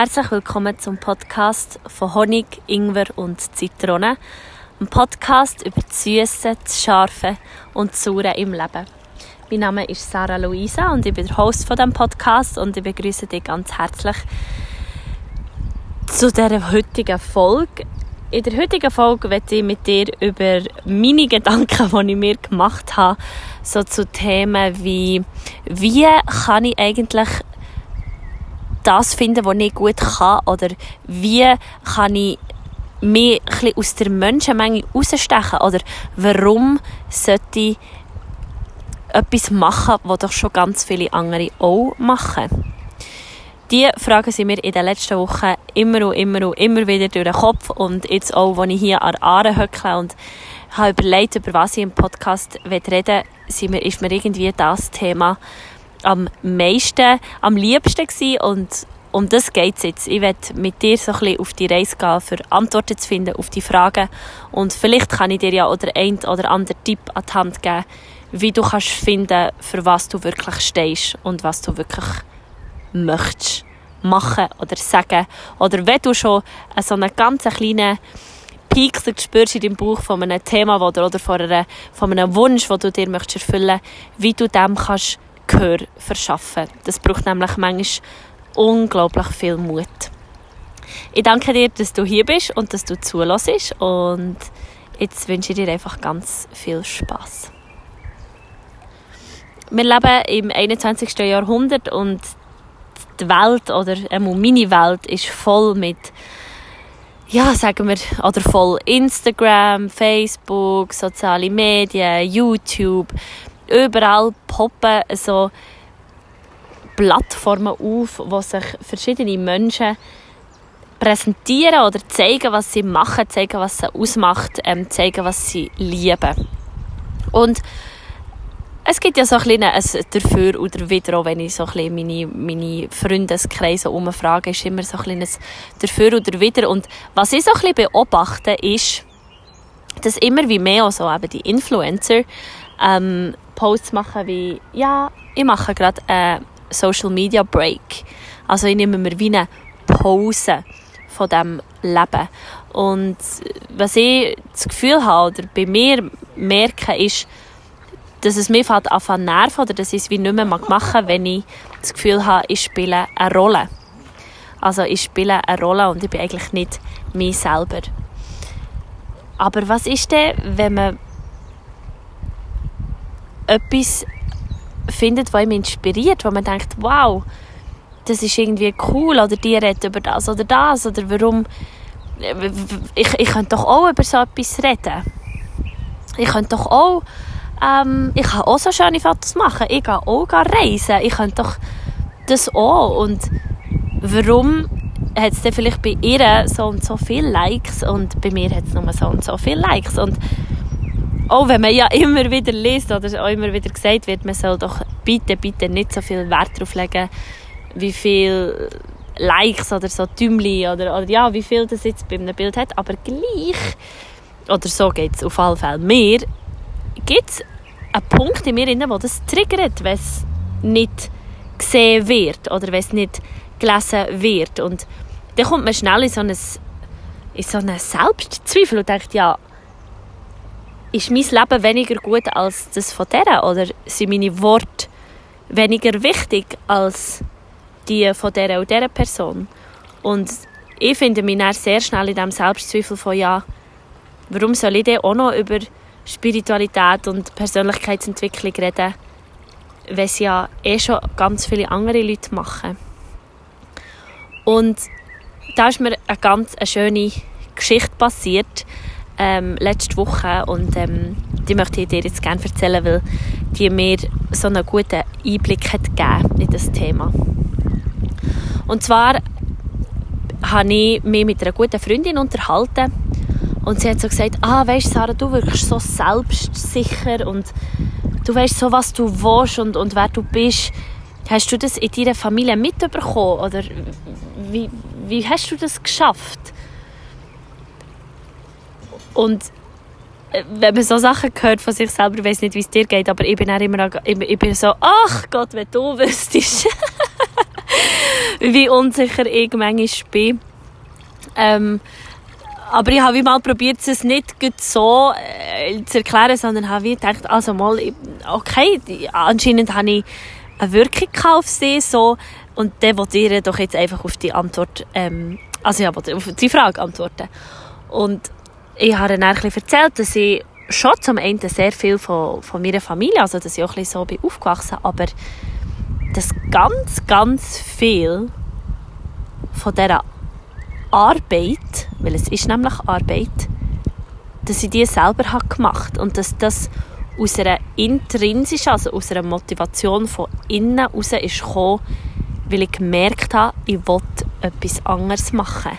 Herzlich willkommen zum Podcast von Honig, Ingwer und Zitrone. Ein Podcast über das Süße, das Scharfe und das Saure im Leben. Mein Name ist Sarah Luisa und ich bin der Host von diesem Podcast und ich begrüße dich ganz herzlich zu dieser heutigen Folge. In der heutigen Folge werde ich mit dir über meine Gedanken, die ich mir gemacht habe, so zu Themen wie, wie kann ich eigentlich das finden, was ich gut kann oder wie kann ich mich ein aus der Menschenmenge rausstechen oder warum sollte ich etwas machen, was doch schon ganz viele andere auch machen. Diese Fragen sind mir in den letzten Wochen immer und immer und immer wieder durch den Kopf und jetzt auch, als ich hier an Aare höckle und habe überlegt, über was ich im Podcast reden will, ist mir irgendwie das Thema, am meisten, am liebsten gewesen und um das geht es jetzt. Ich werde mit dir so ein bisschen auf die Reise gehen, für Antworten zu finden auf die Fragen und vielleicht kann ich dir ja oder ein oder anderen Tipp an die Hand geben, wie du kannst finden, für was du wirklich stehst und was du wirklich möchtest machen oder sagen. Oder wenn du schon so einen ganz kleinen Piekser spürst in deinem Bauch von einem Thema oder, von, einem Wunsch, den du dir möchtest erfüllen wie du dem kannst Gehör verschaffen. Das braucht nämlich manchmal unglaublich viel Mut. Ich danke dir, dass du hier bist und dass du zulässt und jetzt wünsche ich dir einfach ganz viel Spaß. Wir leben im 21. Jahrhundert und die Welt oder meine Welt ist voll mit ja, sagen wir, oder voll Instagram, Facebook, soziale Medien, YouTube, überall poppen so Plattformen auf, wo sich verschiedene Menschen präsentieren oder zeigen, was sie machen, zeigen, was sie ausmacht, ähm, zeigen, was sie lieben. Und es gibt ja so ein bisschen ein dafür oder wieder, auch wenn ich so ein meine, meine Freundeskreise umfrage, ist immer so ein bisschen ein dafür oder wieder. Und was ich so ein bisschen beobachte, ist, dass immer wie mehr so eben die Influencer ähm, Posts machen wie, ja, ich mache gerade einen Social Media Break. Also ich nehme mir wie eine Pause von dem Leben. Und was ich das Gefühl habe oder bei mir merke, ist, dass es mir fällt an nerven oder dass ich es wie nicht mehr machen mag, wenn ich das Gefühl habe, ich spiele eine Rolle. Also ich spiele eine Rolle und ich bin eigentlich nicht mich selber. Aber was ist denn, wenn man etwas findet, was mich inspiriert, wo man denkt, wow, das ist irgendwie cool oder die redet über das oder das oder warum ich, ich könnte doch auch über so etwas reden. Ich könnte doch auch ähm, ich kann auch so schöne Fotos machen. Ich gehe auch reisen. Ich könnte doch das auch. Und warum hat es dann vielleicht bei ihr so und so viele Likes und bei mir hat es nur so und so viele Likes. Und auch wenn man ja immer wieder liest oder auch immer wieder gesagt wird, man soll doch bitte, bitte nicht so viel Wert darauf legen, wie viel Likes oder so Tümli oder, oder ja, wie viel das jetzt bei einem Bild hat. Aber gleich, oder so geht es auf alle Fälle mehr, gibt es einen Punkt in mir, der das triggert, wenn es nicht gesehen wird oder wenn es nicht gelesen wird. Und dann kommt man schnell in so einen, in so einen Selbstzweifel und denkt, ja, ist mein Leben weniger gut als das von der Oder sind meine Worte weniger wichtig als die von der oder dieser Person? Und ich finde mich dann sehr schnell in diesem Selbstzweifel von, ja, warum soll ich denn auch noch über Spiritualität und Persönlichkeitsentwicklung reden, weil es ja eh schon ganz viele andere Leute machen. Und da ist mir eine ganz eine schöne Geschichte passiert ähm, letzte Woche und ähm, die möchte ich dir jetzt gerne erzählen, weil die mir so einen guten Einblick hat gegeben in das Thema. Und zwar habe ich mich mit einer guten Freundin unterhalten und sie hat so gesagt, ah, weißt Sarah, du wirkst so selbstsicher und du weißt so, was du willst und, und wer du bist. Hast du das in deiner Familie mitbekommen oder wie, wie hast du das geschafft? Und äh, wenn man so Sachen hört von sich selber, ich weiß nicht, wie es dir geht, aber ich bin auch immer, ich bin so, ach Gott, wenn du wüsstest. wie unsicher ich manchmal bin. Ähm, aber ich habe mal probiert, es nicht so äh, zu erklären, sondern habe wie gedacht, also mal, okay, anscheinend habe ich eine Wirkung auf sie, so, und der will ihr doch jetzt einfach auf die Antwort, ähm, also ja, auf die Frage antworten. Und ich habe dann ein erzählt, dass ich schon zum einen sehr viel von, von meiner Familie, also dass ich auch ein bisschen so bin aufgewachsen, aber dass ganz, ganz viel von dieser Arbeit, weil es ist nämlich Arbeit, dass ich die selber habe gemacht und dass das aus einer intrinsischen, also aus einer Motivation von innen heraus ist gekommen, weil ich gemerkt habe, ich wollte etwas anderes machen.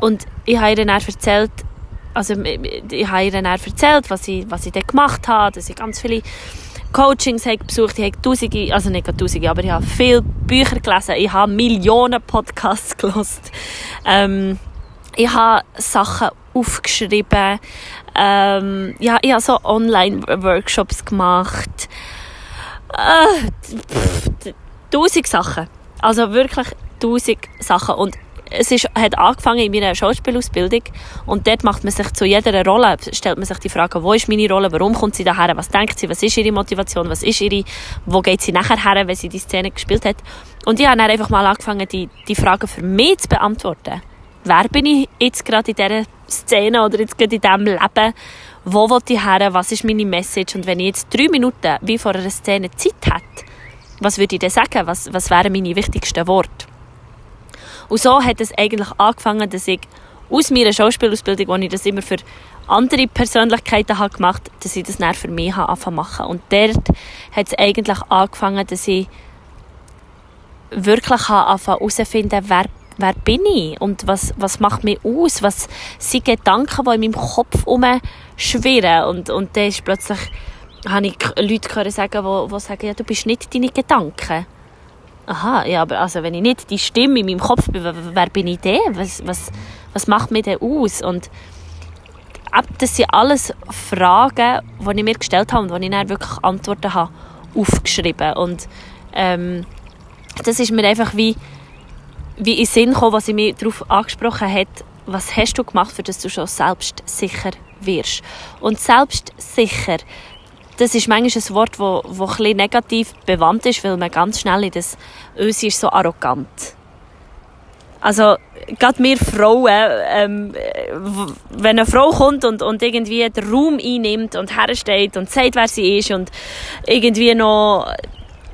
Und ich habe ihr dann erzählt, also ich habe ihr dann erzählt, was ich, was ich dann gemacht habe, dass ich ganz viele Coachings habe besucht, ich habe tausende, also nicht tausende, aber ich habe viele Bücher gelesen, ich habe Millionen Podcasts gelesen, ähm, ich habe Sachen aufgeschrieben, ähm, ja, ich habe so Online-Workshops gemacht, äh, tausend Sachen, also wirklich tausend Sachen. Und es ist, hat angefangen in meiner Schauspielausbildung und dort macht man sich zu jeder Rolle, stellt man sich die Frage, wo ist meine Rolle, warum kommt sie daher, was denkt sie, was ist ihre Motivation, was ist ihre, wo geht sie nachher her, wenn sie die Szene gespielt hat. Und ich habe dann einfach mal angefangen, die, die Fragen für mich zu beantworten. Wer bin ich jetzt gerade in dieser Szene oder jetzt gerade in diesem Leben? Wo will ich her? Was ist meine Message? Und wenn ich jetzt drei Minuten wie vor einer Szene Zeit hätte, was würde ich denn sagen? Was, was wären meine wichtigsten Worte? Und so hat es eigentlich angefangen, dass ich aus meiner Schauspielausbildung, wo ich das immer für andere Persönlichkeiten habe gemacht dass ich das dann für mich habe machen. Und dort hat es eigentlich angefangen, dass ich wirklich angefangen herauszufinden, wer, wer bin ich und was, was macht mich aus, was sind Gedanken, die in meinem Kopf schwirren. Und, und dann ist plötzlich, habe ich Leute gehört sagen, die, die sagen, ja, du bist nicht deine Gedanken aha, ja, aber also wenn ich nicht die Stimme in meinem Kopf bin, wer bin ich denn? Was, was, was macht mich denn aus? Und das sind alles Fragen, die ich mir gestellt habe und wo ich dann wirklich Antworten habe aufgeschrieben. Und ähm, das ist mir einfach wie, wie in Sinn gekommen, was ich mir darauf angesprochen hat, was hast du gemacht, für dass du schon selbstsicher wirst. Und selbstsicher, das ist manchmal ein Wort, das wo, wo negativ bewandt ist, weil man ganz schnell in das «Ösi ist so arrogant». Also, gerade wir Frauen, ähm, wenn eine Frau kommt und, und irgendwie den Raum einnimmt und hersteht und sagt, wer sie ist und irgendwie noch,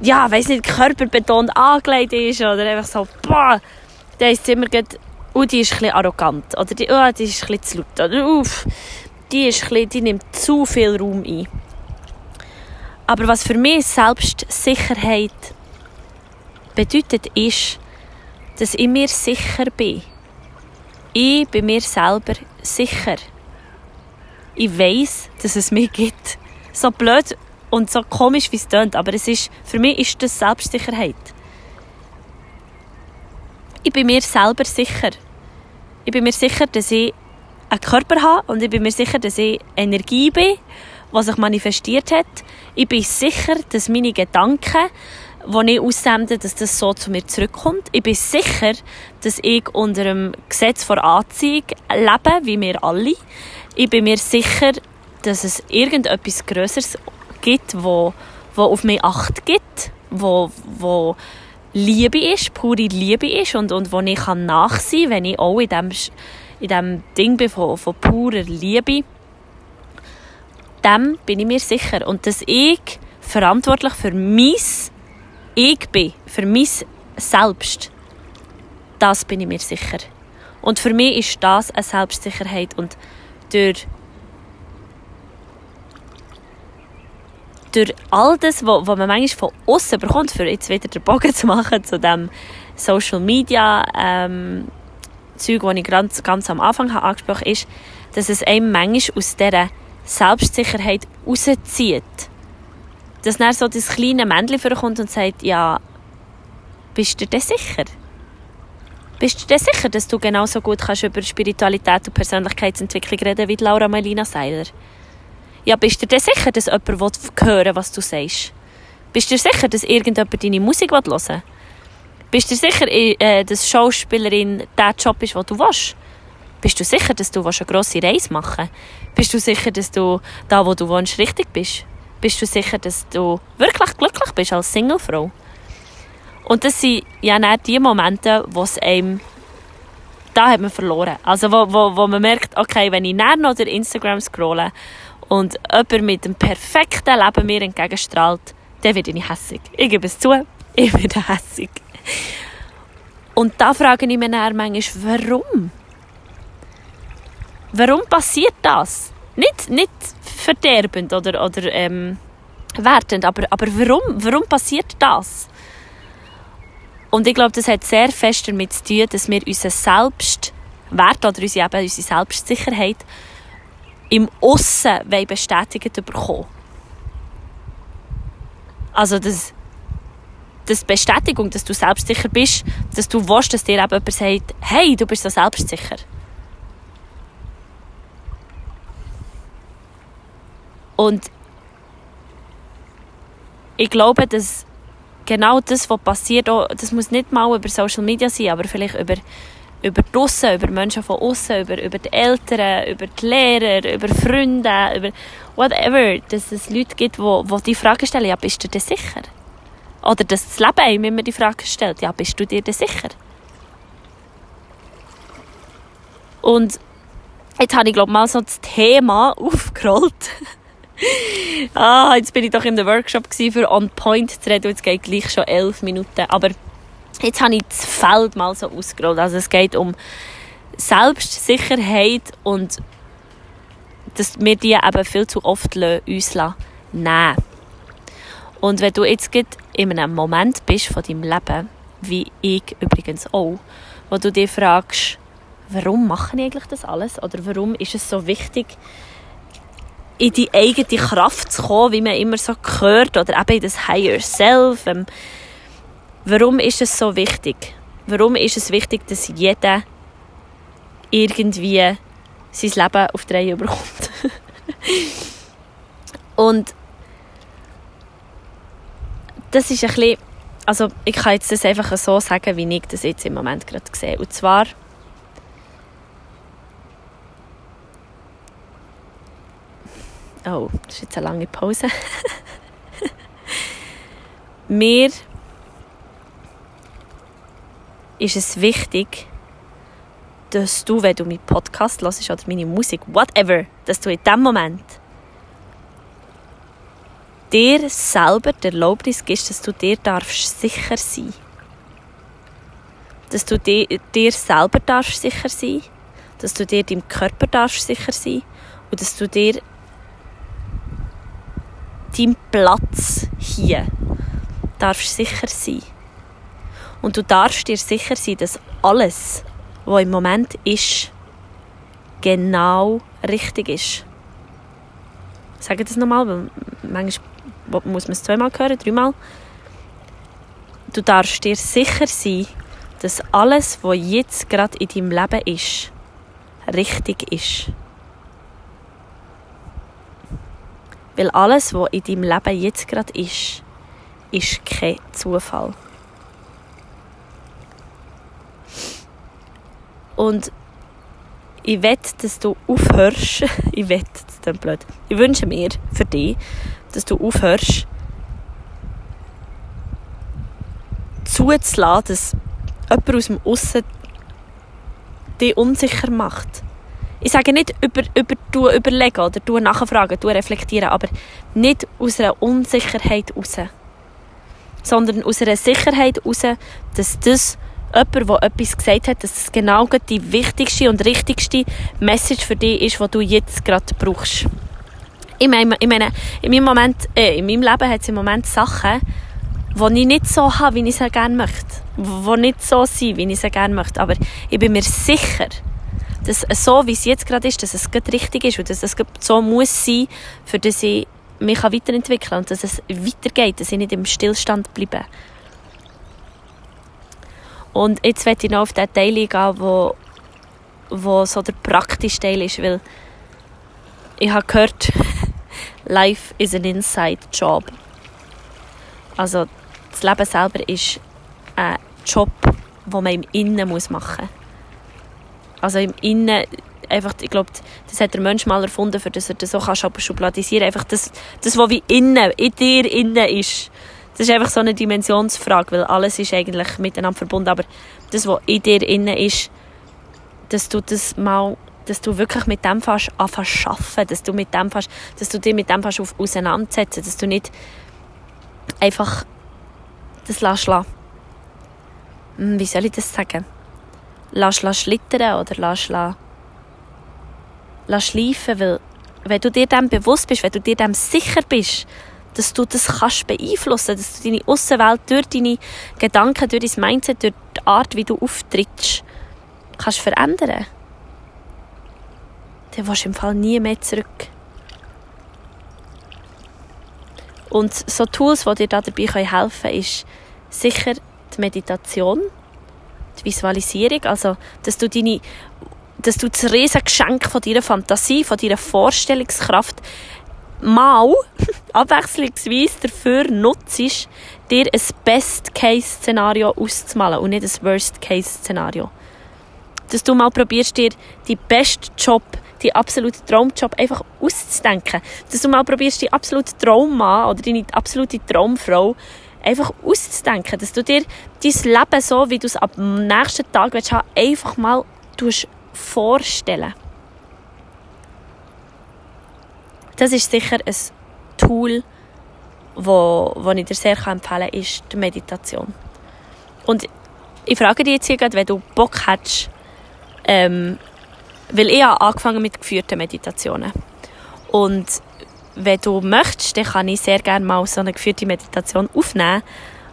ja, weiss nicht, körperbetont angelegt ist oder einfach so, boah, dann ist es immer gerade, oh, die ist ein bisschen arrogant oder die, oh, die ist ein bisschen zu laut oder uff, die, ist bisschen, die nimmt zu viel Raum ein. Aber was für mich Selbstsicherheit bedeutet, ist, dass ich mir sicher bin. Ich bin mir selber sicher. Ich weiß, dass es mich gibt. So blöd und so komisch, wie es klingt, aber es ist, für mich ist das Selbstsicherheit. Ich bin mir selber sicher. Ich bin mir sicher, dass ich einen Körper habe und ich bin mir sicher, dass ich Energie bin was sich manifestiert hat. Ich bin sicher, dass meine Gedanken, die ich aussende, dass das so zu mir zurückkommt. Ich bin sicher, dass ich unter dem Gesetz vor Anziehung lebe, wie wir alle. Ich bin mir sicher, dass es irgendetwas Größeres gibt, wo, wo auf mich Acht gibt, wo, wo Liebe ist, pure Liebe ist und, und wo ich kann nachsehen wenn ich auch in dem, in dem Ding bin von, von purer Liebe dem bin ich mir sicher. Und dass ich verantwortlich für mein Ich bin, für mein Selbst, das bin ich mir sicher. Und für mich ist das eine Selbstsicherheit. Und durch, durch all das, was man manchmal von außen bekommt, für jetzt wieder den Bogen zu machen zu dem Social Media ähm, Zeug, das ich ganz, ganz am Anfang angesprochen habe, ist, dass es einem manchmal aus dieser Selbstsicherheit rauszieht. Dass dann so das kleine Männchen vorkommt und sagt, ja, bist du dir sicher? Bist du dir sicher, dass du genauso gut kannst über Spiritualität und Persönlichkeitsentwicklung reden wie Laura Melina Seiler? Ja, bist du dir sicher, dass jemand hören will, was du sagst? Bist du dir sicher, dass irgendjemand deine Musik hören will? Bist du dir sicher, äh, dass Schauspielerin der Job ist, den du willst? Bist du sicher, dass du eine grosse Reise machen willst? Bist du sicher, dass du da, wo du wohnst, richtig bist? Bist du sicher, dass du wirklich glücklich bist als Singlefrau? Und das sind ja nicht die Momente, wo es einem da hat man verloren. Also wo, wo, wo man merkt, okay, wenn ich näher noch durch Instagram scrolle und jemand mit dem perfekten Leben mir entgegenstrahlt, dann werde ich hässig. Ich gebe es zu, ich werde hässig. Und da frage ich mich dann manchmal, warum? Warum passiert das? Nicht, nicht verderbend oder, oder ähm, wertend, aber, aber warum, warum passiert das? Und ich glaube, das hat sehr fest damit zu tun, dass wir unseren Selbstwert oder unsere, eben unsere Selbstsicherheit im Aussen bestätigt bekommen. Also das, das Bestätigung, dass du selbstsicher bist, dass du weißt, dass dir eben jemand sagt, hey, du bist so selbstsicher. Und ich glaube, dass genau das, was passiert, auch, das muss nicht mal über Social Media sein, aber vielleicht über, über draussen, über Menschen von außen, über, über die Eltern, über die Lehrer, über Freunde, über whatever, dass es Leute gibt, die, die die Frage stellen, ja, bist du dir sicher? Oder dass das Leben einem immer die Frage stellt, ja, bist du dir denn sicher? Und jetzt habe ich, glaube mal so das Thema aufgerollt. ah, jetzt bin ich doch in der Workshop für On Point zu reden. Jetzt geht gleich schon elf Minuten. Aber jetzt habe ich das Feld mal so ausgerollt. Also es geht um Selbstsicherheit und dass wir die eben viel zu oft uns nehmen Und wenn du jetzt in einem Moment bist von deinem Leben, wie ich übrigens auch, wo du dir fragst, warum mache ich eigentlich das alles? Oder warum ist es so wichtig, in die eigene Kraft zu kommen, wie man immer so hört, oder eben in das Higher Self. Ähm, warum ist es so wichtig? Warum ist es wichtig, dass jeder irgendwie sein Leben auf die Reihe bekommt? Und das ist ein bisschen, also ich kann jetzt das einfach so sagen, wie ich das jetzt im Moment gerade sehe. Und zwar Oh, das ist jetzt eine lange Pause. Mir ist es wichtig, dass du, wenn du meinen Podcast hörst oder meine Musik, whatever, dass du in dem Moment dir selber die Erlaubnis gibst, dass du dir darfst sicher sein. Dass du dir, dir selber darfst sicher sein. Dass du dir deinem Körper darfst sicher sein. Und dass du dir dein Platz hier darfst sicher sein. Und du darfst dir sicher sein, dass alles, was im Moment ist, genau richtig ist. Ich sage das nochmal, weil manchmal muss man es zweimal hören, dreimal. Du darfst dir sicher sein, dass alles, was jetzt gerade in deinem Leben ist, richtig ist. Weil alles, was in deinem Leben jetzt gerade ist, ist kein Zufall. Und ich wette, dass du aufhörst, ich wette, das ist blöd, ich wünsche mir für dich, dass du aufhörst, zuzulassen, dass jemand aus dem Aussen dich unsicher macht. Ich sage nicht über, über du überlegen oder du nachfragen, du reflektieren, aber nicht aus einer Unsicherheit heraus. Sondern aus einer Sicherheit heraus, dass das jemand, der etwas gesagt hat, dass es genau die wichtigste und richtigste Message für dich ist, die du jetzt gerade brauchst. Ich meine, ich meine in, meinem Moment, äh, in meinem Leben hat es im Moment Sachen, die ich nicht so habe, wie ich sie gerne möchte. Die nicht so sind, wie ich sie gerne möchte. Aber ich bin mir sicher, dass so, wie es jetzt gerade ist, dass es richtig ist und dass es so muss sein, für dass ich mich weiterentwickeln kann und dass es weitergeht, dass ich nicht im Stillstand bleibe. Und jetzt werde ich noch auf den Teil eingehen, wo, wo so der praktische Teil ist, weil ich habe gehört, Life is an inside job. Also das Leben selber ist ein Job, den man im Innen machen muss. Also im Innen, einfach, ich glaube, das hat der Mensch mal erfunden, für das er das so kann schubladisieren Einfach das, das, was wie innen, in dir innen ist. Das ist einfach so eine Dimensionsfrage, weil alles ist eigentlich miteinander verbunden. Aber das, was in dir innen ist, dass du das mal dass du wirklich mit dem fast anfängst arbeiten, dass du mit dem fast, dass du dich mit dem fast auseinandersetzt, dass du nicht einfach das lässt, hm, wie soll ich das sagen, lass, schlittern oder lass schleifen, weil wenn du dir dem bewusst bist, wenn du dir dem sicher bist, dass du das kannst beeinflussen, dass du deine Außenwelt durch deine Gedanken, durch dein Mindset, durch die Art, wie du auftrittst, kannst verändern. Dann willst du im Fall nie mehr zurück. Und so Tools, die dir dabei helfen können, ist sicher die Meditation, die Visualisierung, also dass du deine dass du das riesige Geschenk von deiner Fantasie, von deiner Vorstellungskraft mal abwechslungsweise dafür nutzt, dir ein Best-Case-Szenario auszumalen und nicht ein Worst-Case-Szenario. Dass du mal probierst, dir die besten Job, die absolute Traumjob einfach auszudenken. Dass du mal probierst, die absolute Traummann oder deine absolute Traumfrau einfach auszudenken. Dass du dir dein Leben so, wie du es am nächsten Tag willst, einfach mal vorstellen. Das ist sicher ein Tool, wo ich dir sehr empfehlen kann, ist die Meditation. Und ich frage dich jetzt hier gerade, wenn du Bock hättest, ähm, weil ich habe angefangen mit geführten Meditationen. Und wenn du möchtest, dann kann ich sehr gerne mal so eine geführte Meditation aufnehmen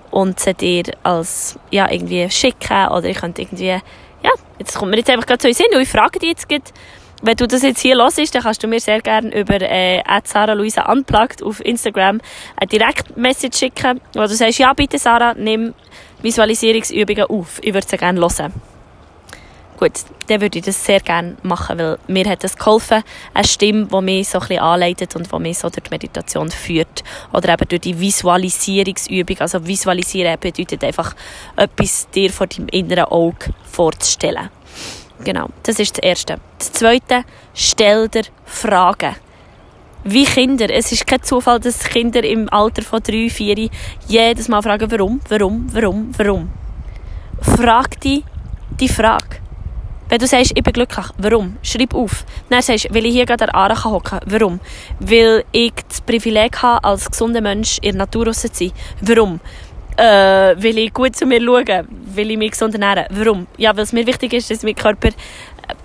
und sie dir als, ja, irgendwie schicken oder ich könnte irgendwie, ja, jetzt kommt mir jetzt einfach gerade so in den Sinn und ich frage dich jetzt gerade, wenn du das jetzt hier hörst, dann kannst du mir sehr gerne über äh, Sarah Luisa Unplugged auf Instagram eine Direktmessage schicken, wo du sagst, ja bitte Sarah, nimm Visualisierungsübungen auf. Ich würde sie gerne hören. Gut, dann würde ich das sehr gerne machen, weil mir hat das geholfen, eine Stimme, die mich so ein bisschen anleitet und die mich so durch die Meditation führt. Oder eben durch die Visualisierungsübung. Also visualisieren bedeutet einfach, etwas dir vor deinem inneren Auge vorzustellen. Genau, das ist das Erste. Das Zweite, stell dir Fragen. Wie Kinder. Es ist kein Zufall, dass Kinder im Alter von drei, vier jedes Mal fragen, warum, warum, warum, warum. Frag dich die Frage. Wenn du sagst, ich bin glücklich, warum? Schreib auf. Dann sagst du, weil ich hier gerade an der hocken kann. Warum? Weil ich das Privileg habe, als gesunder Mensch in der Natur zu sein. Warum? Äh, weil ich gut zu mir schaue, weil ich mich gesund ernähre. Warum? Ja, weil es mir wichtig ist, dass mein Körper äh,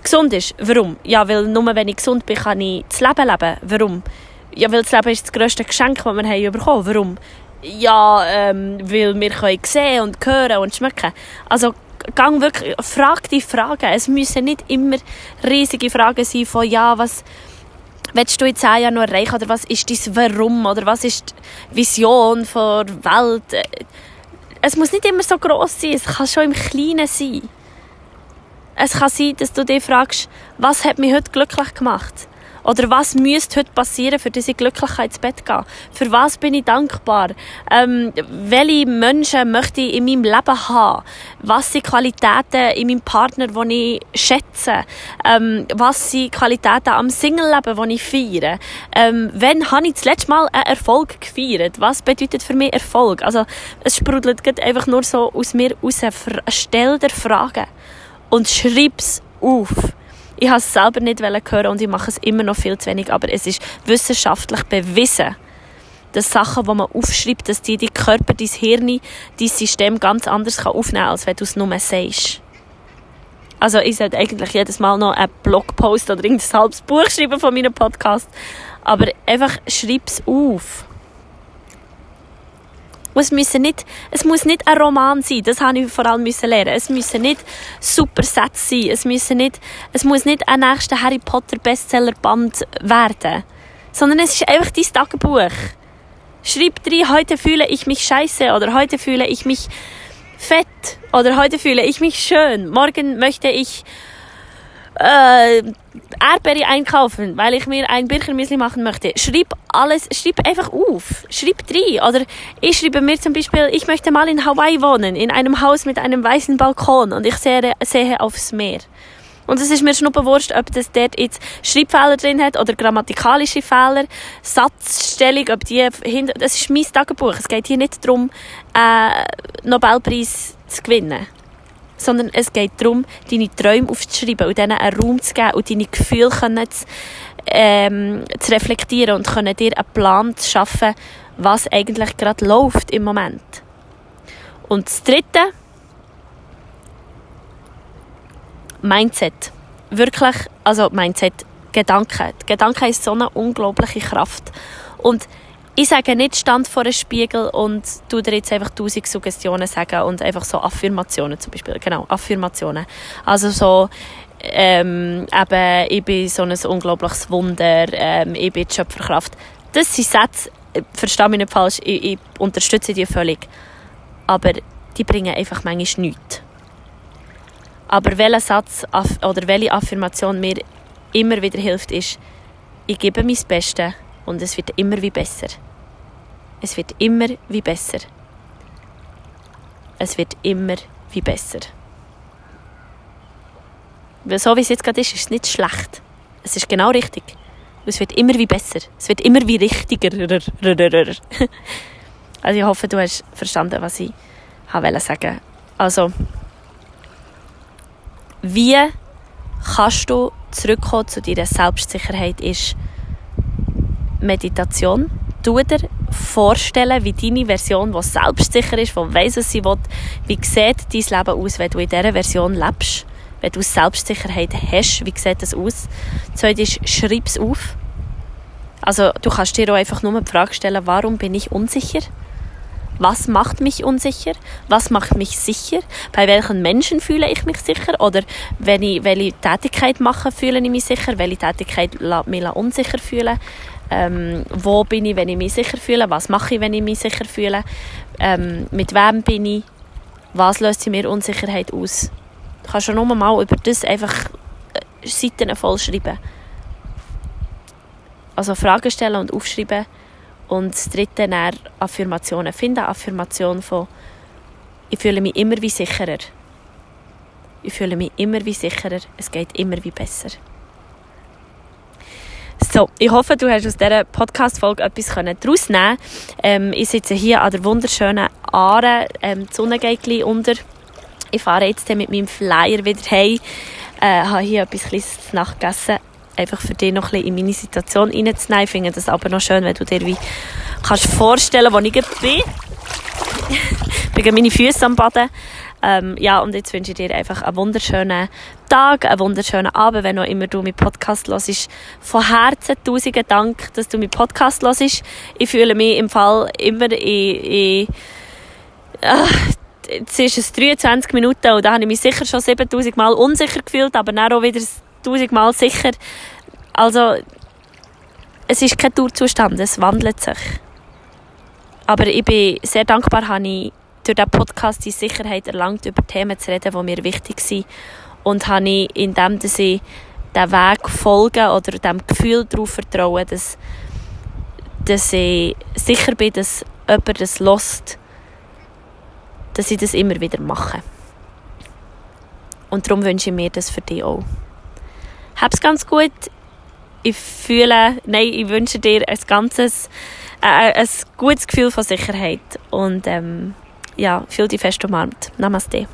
gesund ist. Warum? Ja, weil nur wenn ich gesund bin, kann ich das Leben leben. Warum? Ja, weil das Leben ist das grösste Geschenk, das wir haben bekommen. Warum? Ja, ähm, weil wir können sehen und hören und schmecken. Also gang wirklich, frag die Fragen. Es müssen nicht immer riesige Fragen sein von, ja, was willst du in zehn Jahren noch erreichen oder was ist dein Warum oder was ist die Vision der Welt. Es muss nicht immer so groß sein, es kann schon im Kleinen sein. Es kann sein, dass du dich fragst, was hat mich heute glücklich gemacht? Oder was müsste heute passieren, für diese Glücklichkeit ins Bett gehen? Für was bin ich dankbar? Ähm, welche Menschen möchte ich in meinem Leben haben? Was sind Qualitäten in meinem Partner, die ich schätze? Ähm, was sind Qualitäten am Single-Leben, die ich feiere? Ähm, wann habe ich das letzte Mal einen Erfolg gefeiert? Was bedeutet für mich Erfolg? Also, es sprudelt einfach nur so aus mir raus. Stell dir Fragen und schreib es auf. Ich habe es selber nicht hören und ich mache es immer noch viel zu wenig, aber es ist wissenschaftlich bewiesen, dass Sachen, die man aufschreibt, dass die dein Körper, dein Hirn, dein System ganz anders aufnehmen kann, als wenn du es nur sagst. Also ich sollte eigentlich jedes Mal noch einen Blogpost oder ein halbes Buch schreiben von meinem Podcast. Aber einfach schreib es auf. Es, müssen nicht, es muss nicht ein Roman sein, das habe ich vor allem müssen lernen. Es müssen nicht super Sätze sein, es, müssen nicht, es muss nicht ein nächster Harry Potter Bestsellerband werden, sondern es ist einfach dein Tagebuch. Schreib drin, heute fühle ich mich scheiße oder heute fühle ich mich fett oder heute fühle ich mich schön. Morgen möchte ich äh, Erdbeere einkaufen, weil ich mir ein Birchermüsli machen möchte. Schreib alles, schreib einfach auf. Schreib drei. Oder ich schreibe mir zum Beispiel, ich möchte mal in Hawaii wohnen, in einem Haus mit einem weißen Balkon und ich sehe, sehe aufs Meer. Und es ist mir schnuppenwurst, ob das dort jetzt Schreibfehler drin hat oder grammatikalische Fehler, Satzstellung, ob die hinter... Das ist mein Tagebuch. Es geht hier nicht darum, äh, Nobelpreis zu gewinnen sondern es geht darum, deine Träume aufzuschreiben und denen einen Raum zu geben und deine Gefühle können zu, ähm, zu reflektieren und können dir einen Plan zu schaffen, was eigentlich gerade läuft im Moment. Und das Dritte, Mindset. Wirklich, also Mindset, Gedanken. Gedanken ist so eine unglaubliche Kraft. Und ich sage nicht, stand vor einem Spiegel und tu dir jetzt einfach tausend Suggestionen sagen und einfach so Affirmationen zum Beispiel. Genau, Affirmationen. Also so, ähm, eben, ich bin so ein unglaubliches Wunder, ähm, ich bin die Schöpferkraft. Das sind Sätze, verstehe mich nicht falsch, ich, ich unterstütze die völlig. Aber die bringen einfach manchmal nichts. Aber welcher Satz oder welche Affirmation mir immer wieder hilft, ist, ich gebe mein Bestes und es wird immer wie besser. Es wird immer wie besser. Es wird immer wie besser. Weil so wie es jetzt gerade ist, ist es nicht schlecht. Es ist genau richtig. Es wird immer wie besser. Es wird immer wie richtiger. Also ich hoffe, du hast verstanden, was ich wollte sagen. Also, wie kannst du zurückkommen zu deiner Selbstsicherheit ist Meditation. Tu dir vorstellen, wie deine Version, die selbstsicher ist, die weiss, was sie will, wie sieht dein Leben aus, wenn du in dieser Version lebst, wenn du Selbstsicherheit hast, wie sieht das aus? Zweitens, schreib es auf. Also du kannst dir auch einfach nur die Frage stellen, warum bin ich unsicher? Was macht mich unsicher? Was macht mich sicher? Bei welchen Menschen fühle ich mich sicher? Oder wenn ich welche Tätigkeit mache, fühle ich mich sicher? Welche Tätigkeit lässt mich unsicher fühlen? Ähm, wo bin ich, wenn ich mich sicher fühle? Was mache ich, wenn ich mich sicher fühle? Ähm, mit wem bin ich? Was löst in mir Unsicherheit aus? Du kannst schon nur mal über das einfach äh, Seiten voll schreiben. Also Fragen stellen und aufschreiben und das dritte dann Affirmationen. Finde Affirmation von ich fühle mich immer wie sicherer. Ich fühle mich immer wie sicherer. Es geht immer wie besser. So, ich hoffe, du hast aus dieser Podcast-Folge etwas daraus nehmen ähm, Ich sitze hier an der wunderschönen Aare. Ähm, die Sonne geht unter. Ich fahre jetzt mit meinem Flyer wieder heim. Äh, habe hier etwas Kleines zu Nacht gegessen einfach für dich noch ein bisschen in meine Situation reinzunehmen. Ich finde das aber noch schön, wenn du dir wie kannst vorstellen, wo ich bin. ich bin meine Füße am Baden. Ähm, ja, und jetzt wünsche ich dir einfach einen wunderschönen Tag, einen wunderschönen Abend, wenn auch immer du meinen Podcast hörst. Von Herzen tausenden Dank, dass du meinen Podcast hörst. Ich fühle mich im Fall immer in, in äh, jetzt ist es 23 Minuten und da habe ich mich sicher schon 7000 Mal unsicher gefühlt, aber dann auch wieder tausendmal sicher. Also, es ist kein Dauerzustand, es wandelt sich. Aber ich bin sehr dankbar, habe ich durch diesen Podcast die Sicherheit erlangt, über Themen zu reden, die mir wichtig sind. Und habe ich, indem ich den Weg folge oder dem Gefühl darauf vertraue, dass, dass ich sicher bin, dass jemand das lost, dass ich das immer wieder mache. Und darum wünsche ich mir das für dich auch hab's ganz gut. Ich fühle, nein, ich wünsche dir ein ganzes, äh, ein gutes Gefühl von Sicherheit und ähm, ja, fühl dich fest umarmt. Namaste.